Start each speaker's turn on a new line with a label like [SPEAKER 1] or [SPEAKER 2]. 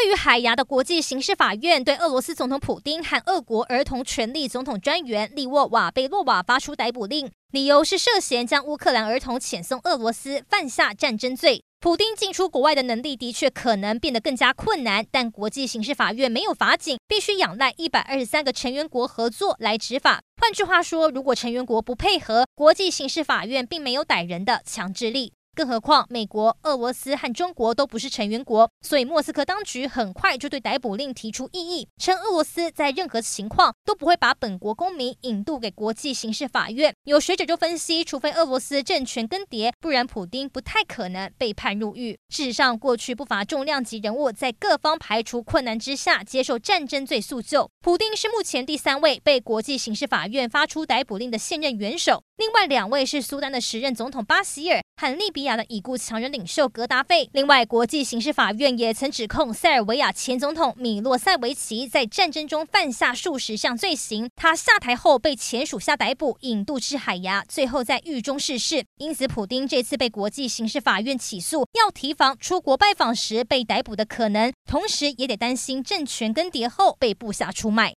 [SPEAKER 1] 位于海牙的国际刑事法院对俄罗斯总统普丁和俄国儿童权利总统专员利沃瓦贝洛娃发出逮捕令，理由是涉嫌将乌克兰儿童遣送俄罗斯，犯下战争罪。普丁进出国外的能力的确可能变得更加困难，但国际刑事法院没有法警，必须仰赖一百二十三个成员国合作来执法。换句话说，如果成员国不配合，国际刑事法院并没有逮人的强制力。更何况，美国、俄罗斯和中国都不是成员国，所以莫斯科当局很快就对逮捕令提出异议，称俄罗斯在任何情况都不会把本国公民引渡给国际刑事法院。有学者就分析，除非俄罗斯政权更迭，不然普丁不太可能被判入狱。事实上，过去不乏重量级人物在各方排除困难之下接受战争罪诉救。普丁是目前第三位被国际刑事法院发出逮捕令的现任元首。另外两位是苏丹的时任总统巴希尔和利比亚的已故强人领袖格达费。另外，国际刑事法院也曾指控塞尔维亚前总统米洛塞维奇在战争中犯下数十项罪行。他下台后被前属下逮捕，引渡至海牙，最后在狱中逝世。因此，普丁这次被国际刑事法院起诉，要提防出国拜访时被逮捕的可能，同时也得担心政权更迭后被部下出卖。